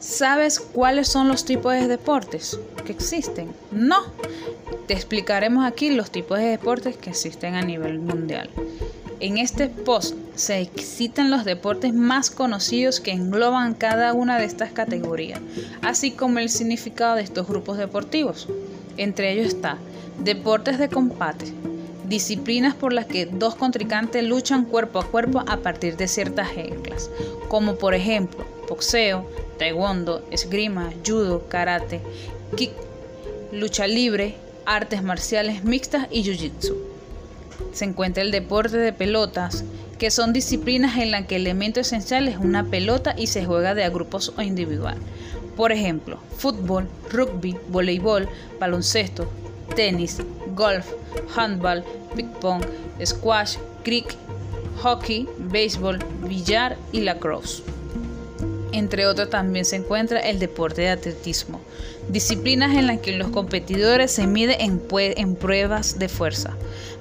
¿Sabes cuáles son los tipos de deportes que existen? No. Te explicaremos aquí los tipos de deportes que existen a nivel mundial. En este post se citan los deportes más conocidos que engloban cada una de estas categorías, así como el significado de estos grupos deportivos. Entre ellos está deportes de combate, disciplinas por las que dos contrincantes luchan cuerpo a cuerpo a partir de ciertas reglas, como por ejemplo boxeo, taekwondo, esgrima, judo, karate, kick, lucha libre, artes marciales mixtas y jiu-jitsu. Se encuentra el deporte de pelotas, que son disciplinas en las que el elemento esencial es una pelota y se juega de a grupos o individual. Por ejemplo, fútbol, rugby, voleibol, baloncesto, tenis, golf, handball, ping-pong, squash, cricket, hockey, béisbol, billar y lacrosse. Entre otros también se encuentra el deporte de atletismo, disciplinas en las que los competidores se miden en, en pruebas de fuerza,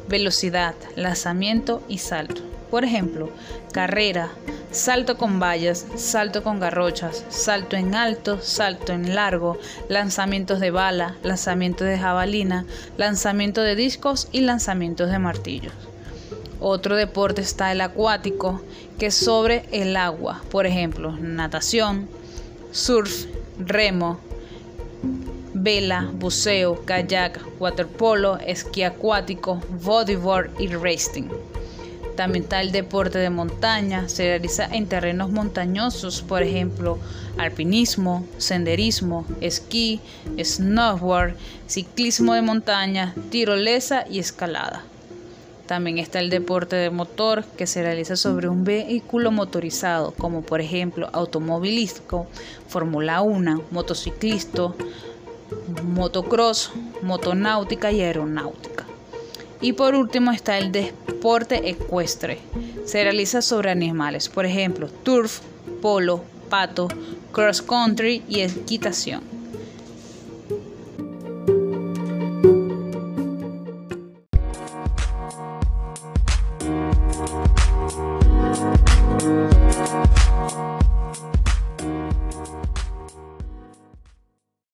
velocidad, lanzamiento y salto. Por ejemplo, carrera, salto con vallas, salto con garrochas, salto en alto, salto en largo, lanzamientos de bala, lanzamientos de jabalina, lanzamiento de discos y lanzamientos de martillos. Otro deporte está el acuático, que es sobre el agua, por ejemplo, natación, surf, remo, vela, buceo, kayak, waterpolo, esquí acuático, bodyboard y racing. También está el deporte de montaña, se realiza en terrenos montañosos, por ejemplo, alpinismo, senderismo, esquí, snowboard, ciclismo de montaña, tirolesa y escalada. También está el deporte de motor que se realiza sobre un vehículo motorizado, como por ejemplo automovilístico, Fórmula 1, motociclista, motocross, motonáutica y aeronáutica. Y por último está el deporte ecuestre. Se realiza sobre animales, por ejemplo, turf, polo, pato, cross country y equitación.